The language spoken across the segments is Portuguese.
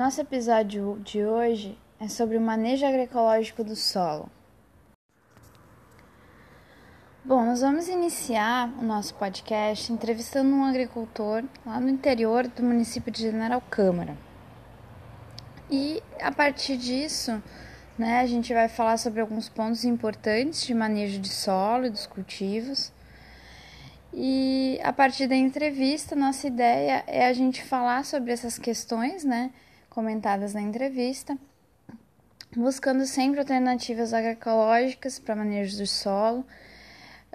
Nosso episódio de hoje é sobre o manejo agroecológico do solo. Bom, nós vamos iniciar o nosso podcast entrevistando um agricultor lá no interior do município de General Câmara. E a partir disso, né, a gente vai falar sobre alguns pontos importantes de manejo de solo e dos cultivos. E a partir da entrevista, nossa ideia é a gente falar sobre essas questões, né, comentadas na entrevista, buscando sempre alternativas agroecológicas para manejo do solo,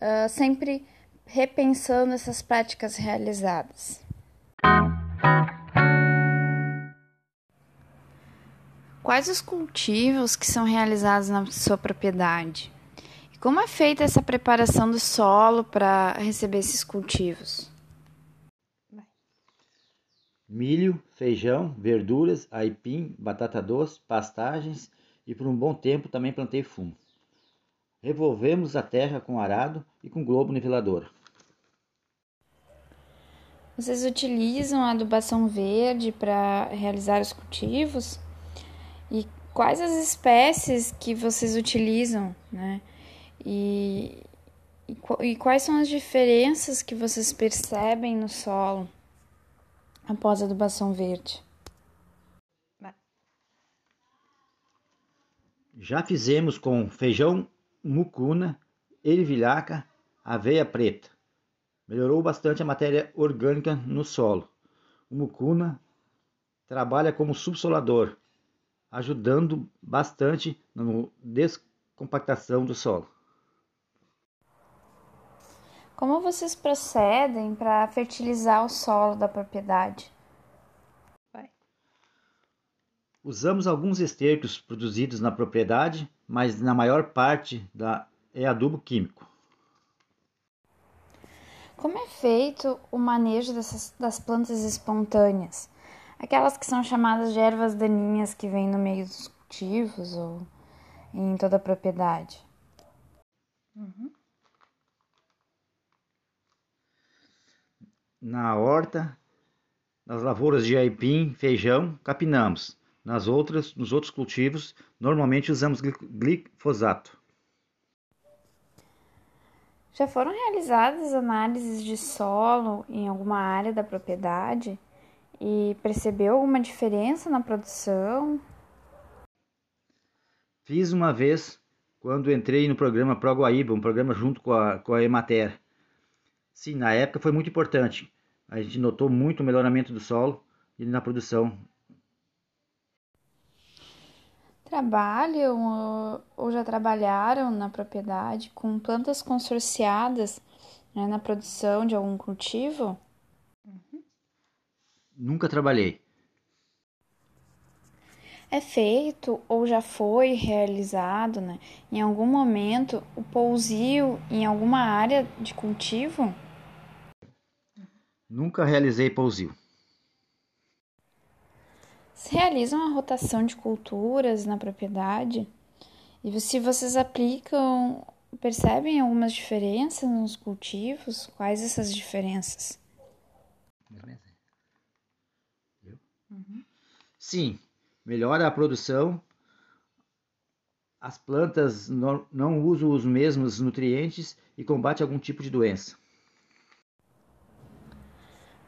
uh, sempre repensando essas práticas realizadas. Quais os cultivos que são realizados na sua propriedade? E como é feita essa preparação do solo para receber esses cultivos? Milho, feijão, verduras, aipim, batata doce, pastagens e por um bom tempo também plantei fumo. Revolvemos a terra com arado e com globo nivelador. Vocês utilizam a adubação verde para realizar os cultivos? E quais as espécies que vocês utilizam, né? E, e, e quais são as diferenças que vocês percebem no solo? Após a adubação verde. Já fizemos com feijão mucuna, ervilhaca, aveia preta. Melhorou bastante a matéria orgânica no solo. O mucuna trabalha como subsolador, ajudando bastante na descompactação do solo. Como vocês procedem para fertilizar o solo da propriedade? Vai. Usamos alguns estercos produzidos na propriedade, mas na maior parte da, é adubo químico. Como é feito o manejo dessas, das plantas espontâneas? Aquelas que são chamadas de ervas daninhas que vêm no meio dos cultivos ou em toda a propriedade? Uhum. Na horta, nas lavouras de aipim, feijão, capinamos. Nas outras, nos outros cultivos, normalmente usamos glifosato. Já foram realizadas análises de solo em alguma área da propriedade e percebeu alguma diferença na produção? Fiz uma vez quando entrei no programa ProGuaíba, um programa junto com a, com a Emater. Sim, na época foi muito importante a gente notou muito o melhoramento do solo e na produção. Trabalham ou já trabalharam na propriedade com plantas consorciadas né, na produção de algum cultivo? Uhum. Nunca trabalhei. É feito ou já foi realizado né, em algum momento o pousio em alguma área de cultivo? Nunca realizei pousio. Se realizam a rotação de culturas na propriedade e se vocês aplicam, percebem algumas diferenças nos cultivos? Quais essas diferenças? Uhum. Sim, melhora a produção. As plantas não usam os mesmos nutrientes e combate algum tipo de doença.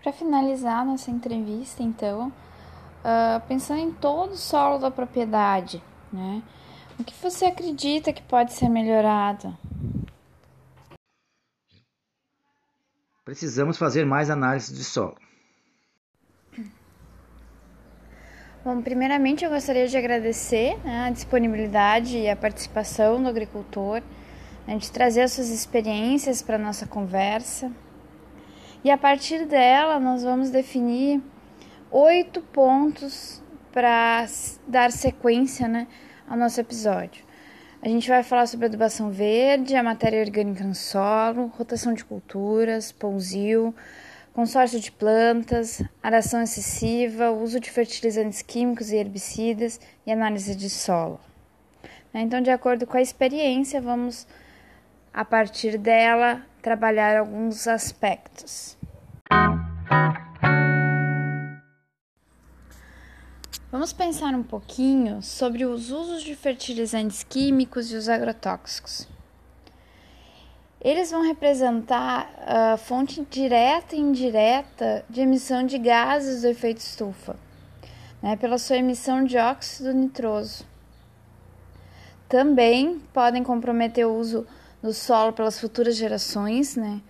Para finalizar nossa entrevista, então, uh, pensando em todo o solo da propriedade, né? O que você acredita que pode ser melhorado? Precisamos fazer mais análise de solo. Bom, primeiramente eu gostaria de agradecer né, a disponibilidade e a participação do agricultor, né, de trazer as suas experiências para a nossa conversa. E a partir dela, nós vamos definir oito pontos para dar sequência né, ao nosso episódio. A gente vai falar sobre adubação verde, a matéria orgânica no solo, rotação de culturas, pousio, consórcio de plantas, aração excessiva, uso de fertilizantes químicos e herbicidas e análise de solo. Então, de acordo com a experiência, vamos, a partir dela, trabalhar alguns aspectos. Vamos pensar um pouquinho sobre os usos de fertilizantes químicos e os agrotóxicos. Eles vão representar a fonte direta e indireta de emissão de gases do efeito estufa, né, pela sua emissão de óxido nitroso. Também podem comprometer o uso do solo pelas futuras gerações, né,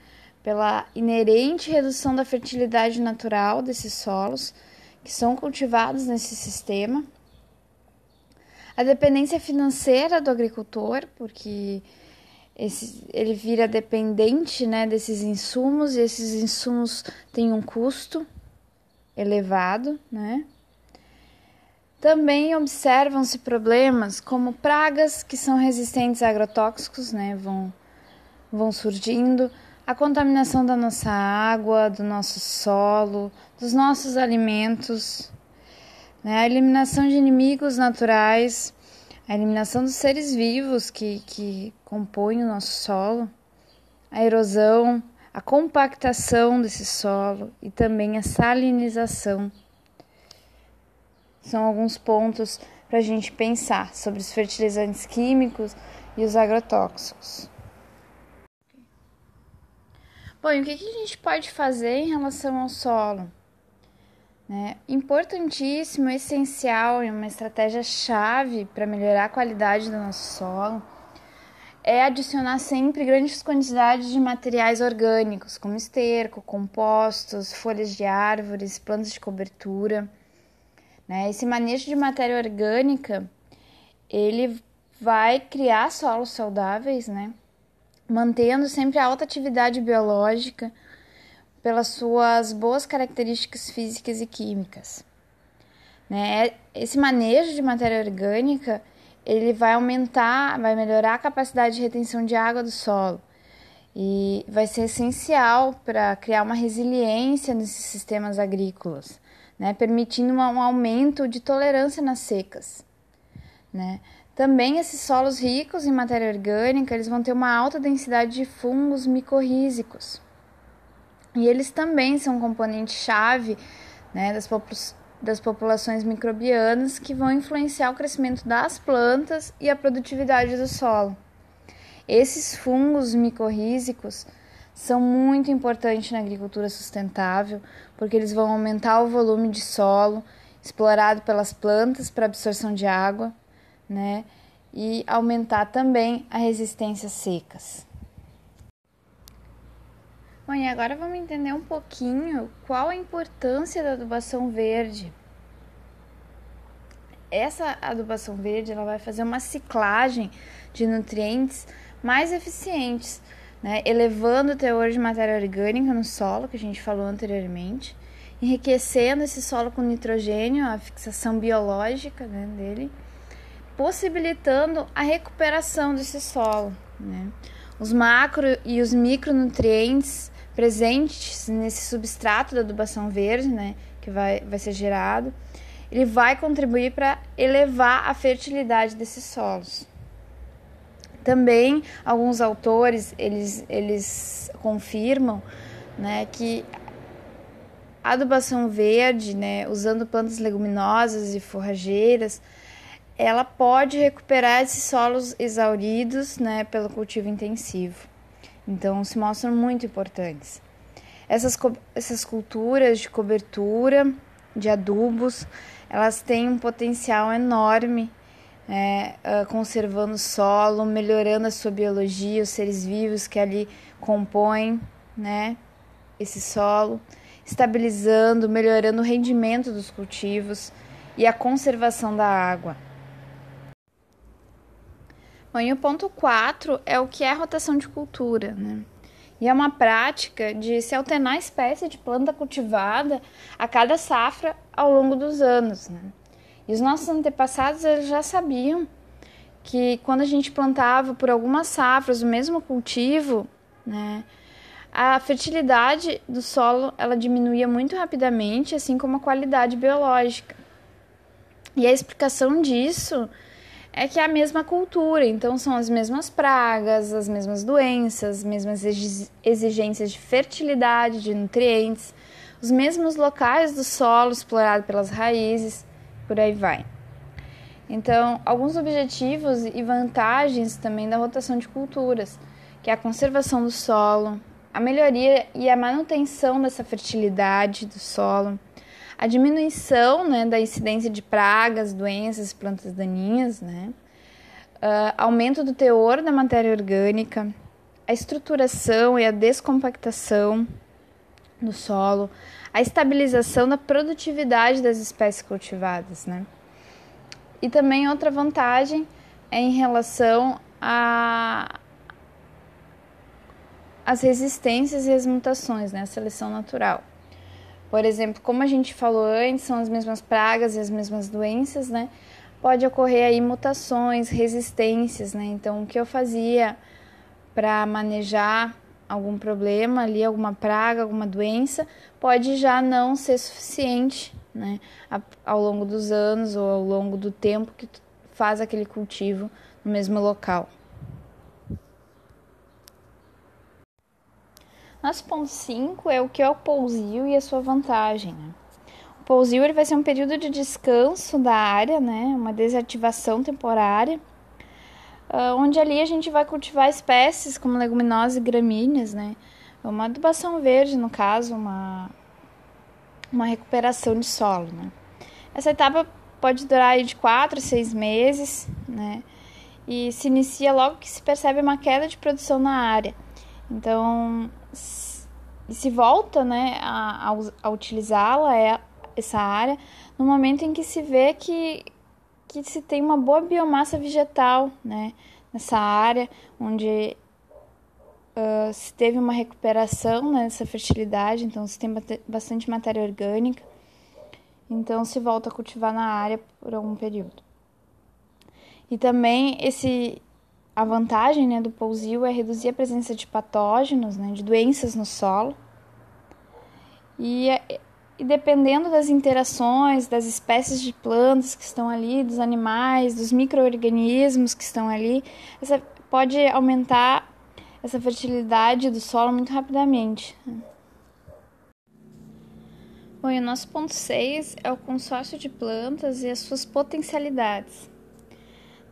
pela inerente redução da fertilidade natural desses solos que são cultivados nesse sistema. A dependência financeira do agricultor, porque esse, ele vira dependente né, desses insumos e esses insumos têm um custo elevado, né? Também observam-se problemas como pragas que são resistentes a agrotóxicos, né? Vão, vão surgindo, a contaminação da nossa água, do nosso solo, dos nossos alimentos, né? a eliminação de inimigos naturais, a eliminação dos seres vivos que, que compõem o nosso solo, a erosão, a compactação desse solo e também a salinização. São alguns pontos para a gente pensar sobre os fertilizantes químicos e os agrotóxicos. Bom, e o que, a gente pode fazer em relação ao solo? Né? Importantíssimo, essencial e uma estratégia chave para melhorar a qualidade do nosso solo é adicionar sempre grandes quantidades de materiais orgânicos, como esterco, compostos, folhas de árvores, plantas de cobertura. Né? Esse manejo de matéria orgânica ele vai criar solos saudáveis, né? mantendo sempre a alta atividade biológica pelas suas boas características físicas e químicas. Né? Esse manejo de matéria orgânica ele vai aumentar, vai melhorar a capacidade de retenção de água do solo e vai ser essencial para criar uma resiliência nesses sistemas agrícolas, né? permitindo um aumento de tolerância nas secas. Né? Também esses solos ricos em matéria orgânica, eles vão ter uma alta densidade de fungos micorrízicos. E eles também são um componente chave né, das, das populações microbianas que vão influenciar o crescimento das plantas e a produtividade do solo. Esses fungos micorrízicos são muito importantes na agricultura sustentável, porque eles vão aumentar o volume de solo explorado pelas plantas para absorção de água né? E aumentar também a resistência secas. Bom, e agora vamos entender um pouquinho qual a importância da adubação verde. Essa adubação verde ela vai fazer uma ciclagem de nutrientes mais eficientes, né? elevando o teor de matéria orgânica no solo, que a gente falou anteriormente, enriquecendo esse solo com nitrogênio, a fixação biológica né, dele, possibilitando a recuperação desse solo. Né? Os macro e os micronutrientes presentes nesse substrato da adubação verde, né, que vai, vai ser gerado, ele vai contribuir para elevar a fertilidade desses solos. Também alguns autores eles, eles confirmam né, que a adubação verde, né, usando plantas leguminosas e forrageiras, ela pode recuperar esses solos exauridos né, pelo cultivo intensivo. Então, se mostram muito importantes. Essas, essas culturas de cobertura, de adubos, elas têm um potencial enorme, é, conservando o solo, melhorando a sua biologia, os seres vivos que ali compõem né, esse solo, estabilizando, melhorando o rendimento dos cultivos e a conservação da água. Bom, e o ponto 4 é o que é rotação de cultura, né? E é uma prática de se alternar a espécie de planta cultivada a cada safra ao longo dos anos. Né? E os nossos antepassados eles já sabiam que quando a gente plantava por algumas safras o mesmo cultivo, né, a fertilidade do solo ela diminuía muito rapidamente, assim como a qualidade biológica. E a explicação disso é que é a mesma cultura, então são as mesmas pragas, as mesmas doenças, as mesmas exigências de fertilidade, de nutrientes, os mesmos locais do solo explorado pelas raízes, por aí vai. Então, alguns objetivos e vantagens também da rotação de culturas, que é a conservação do solo, a melhoria e a manutenção dessa fertilidade do solo, a diminuição né, da incidência de pragas, doenças, plantas daninhas, né, uh, aumento do teor da matéria orgânica, a estruturação e a descompactação do solo, a estabilização da produtividade das espécies cultivadas, né? E também outra vantagem é em relação a as resistências e as mutações, né? A seleção natural. Por exemplo, como a gente falou antes, são as mesmas pragas e as mesmas doenças, né? Pode ocorrer aí mutações, resistências, né? Então, o que eu fazia para manejar algum problema ali, alguma praga, alguma doença, pode já não ser suficiente, né, ao longo dos anos ou ao longo do tempo que tu faz aquele cultivo no mesmo local. Nosso ponto 5 é o que é o pousio e a sua vantagem. Né? O pousio ele vai ser um período de descanso da área, né, uma desativação temporária, uh, onde ali a gente vai cultivar espécies como leguminosas e gramíneas, né? Uma adubação verde, no caso, uma, uma recuperação de solo, né? Essa etapa pode durar de 4 a 6 meses, né? E se inicia logo que se percebe uma queda de produção na área. Então, se volta né, a, a, a utilizá-la, é, essa área, no momento em que se vê que que se tem uma boa biomassa vegetal, né, nessa área onde uh, se teve uma recuperação né, fertilidade, então se tem bastante matéria orgânica, então se volta a cultivar na área por algum período. E também esse a vantagem né, do pousio é reduzir a presença de patógenos, né, de doenças no solo. E é, e dependendo das interações das espécies de plantas que estão ali, dos animais, dos micro-organismos que estão ali, essa pode aumentar essa fertilidade do solo muito rapidamente. Bom, e o nosso ponto 6 é o consórcio de plantas e as suas potencialidades.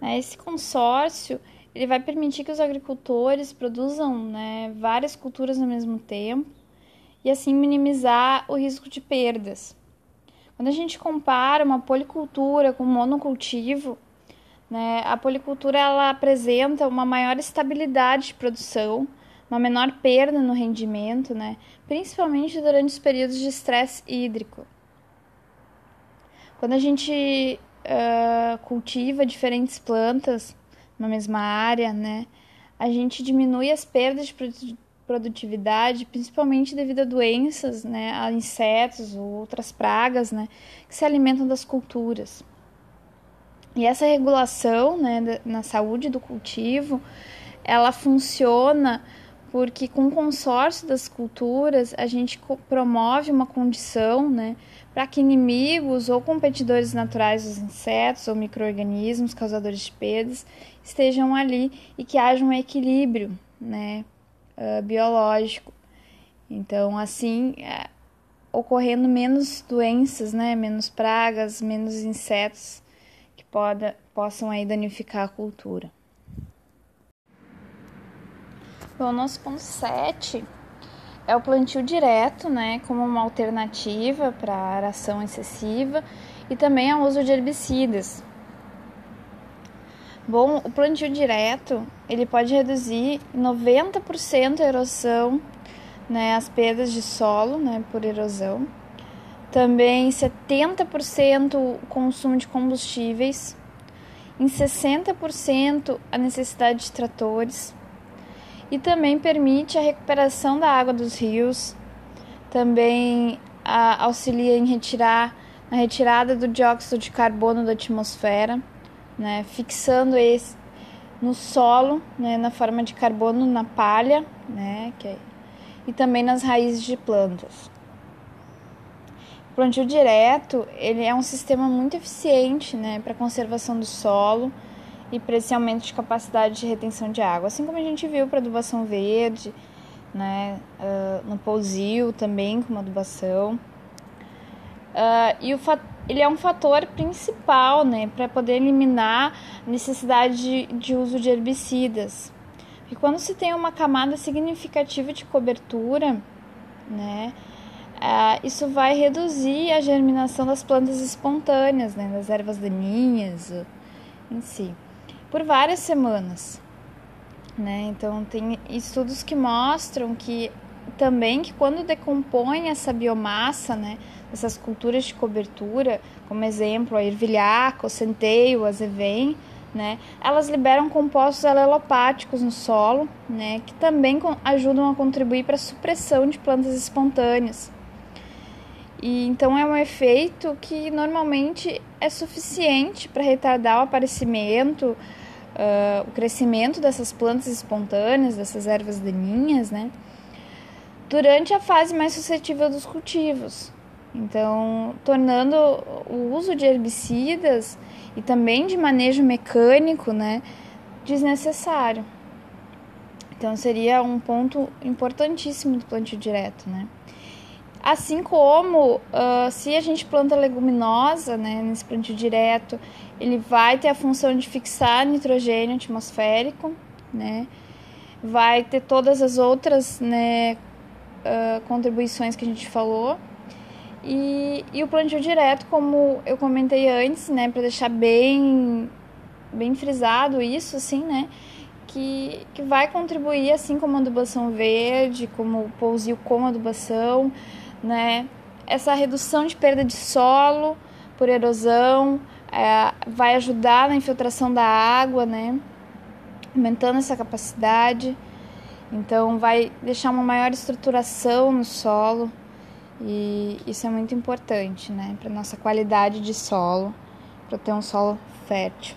Né, esse consórcio ele vai permitir que os agricultores produzam né, várias culturas ao mesmo tempo e assim minimizar o risco de perdas. Quando a gente compara uma policultura com monocultivo, né, a policultura ela apresenta uma maior estabilidade de produção, uma menor perda no rendimento, né, principalmente durante os períodos de estresse hídrico. Quando a gente uh, cultiva diferentes plantas na mesma área, né, a gente diminui as perdas de produtividade, principalmente devido a doenças, né, a insetos ou outras pragas, né, que se alimentam das culturas. E essa regulação, né, na saúde do cultivo, ela funciona porque com o consórcio das culturas a gente promove uma condição, né, para que inimigos ou competidores naturais dos insetos ou microorganismos causadores de perdas estejam ali e que haja um equilíbrio, né, uh, biológico. Então, assim, é, ocorrendo menos doenças, né, menos pragas, menos insetos que poda, possam aí danificar a cultura. Bom, nosso ponto 7 é o plantio direto, né, como uma alternativa para a aração excessiva e também ao uso de herbicidas, Bom, o plantio direto, ele pode reduzir 90% a erosão, né, as perdas de solo, né, por erosão. Também 70% o consumo de combustíveis, em 60% a necessidade de tratores. E também permite a recuperação da água dos rios, também a, auxilia em retirar na retirada do dióxido de carbono da atmosfera né, fixando esse no solo, né, na forma de carbono na palha, né, é, e também nas raízes de plantas. O plantio direto ele é um sistema muito eficiente né, para conservação do solo e para esse aumento de capacidade de retenção de água, assim como a gente viu para adubação verde, né, uh, no pousio também como adubação. Uh, e o ele é um fator principal né, para poder eliminar a necessidade de, de uso de herbicidas. E quando se tem uma camada significativa de cobertura, né, uh, isso vai reduzir a germinação das plantas espontâneas, né, das ervas daninhas em si, por várias semanas. Né? Então, tem estudos que mostram que também que quando decompõe essa biomassa, né, essas culturas de cobertura, como exemplo a ervilhaca, o centeio, o azevém, né, elas liberam compostos alelopáticos no solo, né, que também ajudam a contribuir para a supressão de plantas espontâneas. E então é um efeito que normalmente é suficiente para retardar o aparecimento, uh, o crescimento dessas plantas espontâneas, dessas ervas daninhas, né? Durante a fase mais suscetível dos cultivos. Então, tornando o uso de herbicidas e também de manejo mecânico, né, desnecessário. Então, seria um ponto importantíssimo do plantio direto, né. Assim como uh, se a gente planta leguminosa, né, nesse plantio direto, ele vai ter a função de fixar nitrogênio atmosférico, né, vai ter todas as outras, né, uh, contribuições que a gente falou. E, e o plantio direto, como eu comentei antes, né, para deixar bem, bem frisado isso, assim, né, que, que vai contribuir, assim como a adubação verde, como o pousio com adubação, né, essa redução de perda de solo por erosão, é, vai ajudar na infiltração da água, né, aumentando essa capacidade. Então, vai deixar uma maior estruturação no solo e isso é muito importante, né, para nossa qualidade de solo, para ter um solo fértil.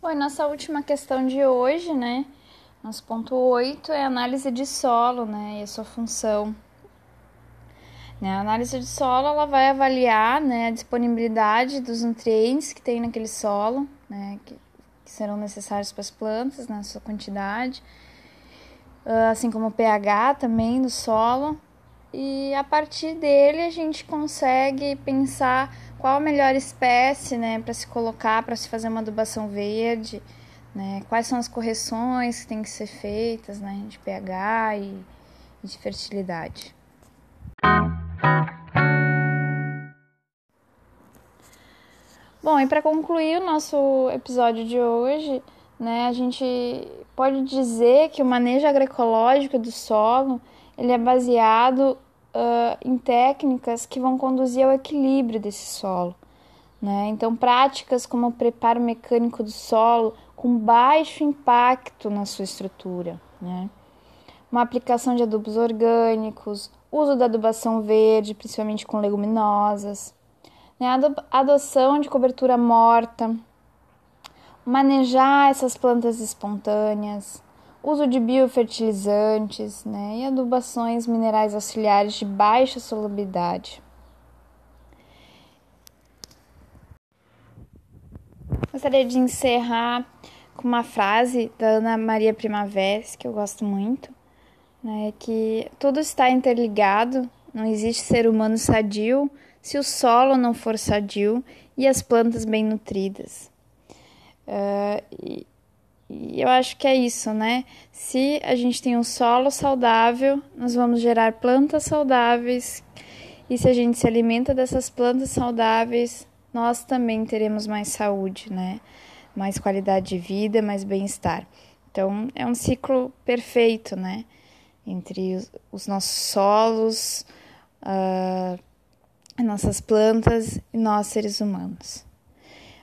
Bom, e nossa última questão de hoje, né, nosso ponto 8 é análise de solo, né, e a sua função. Né, a análise de solo ela vai avaliar né, a disponibilidade dos nutrientes que tem naquele solo, né, que serão necessários para as plantas, na sua quantidade, ah, assim como o pH também do solo. E a partir dele a gente consegue pensar qual a melhor espécie né, para se colocar, para se fazer uma adubação verde, né, quais são as correções que têm que ser feitas né, de pH e, e de fertilidade. Bom, e para concluir o nosso episódio de hoje, né, a gente pode dizer que o manejo agroecológico do solo ele é baseado uh, em técnicas que vão conduzir ao equilíbrio desse solo. Né? Então, práticas como o preparo mecânico do solo com baixo impacto na sua estrutura. Né? Uma aplicação de adubos orgânicos, uso da adubação verde, principalmente com leguminosas né? adoção de cobertura morta, manejar essas plantas espontâneas, uso de biofertilizantes né? e adubações minerais auxiliares de baixa solubilidade. Gostaria de encerrar com uma frase da Ana Maria Primavera, que eu gosto muito, né, que tudo está interligado, não existe ser humano sadio se o solo não for sadio e as plantas bem nutridas. Uh, e, e eu acho que é isso, né? Se a gente tem um solo saudável, nós vamos gerar plantas saudáveis, e se a gente se alimenta dessas plantas saudáveis, nós também teremos mais saúde, né? Mais qualidade de vida, mais bem-estar. Então, é um ciclo perfeito, né? Entre os, os nossos solos, uh, nossas plantas e nós seres humanos.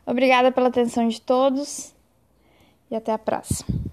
Obrigada pela atenção de todos e até a próxima.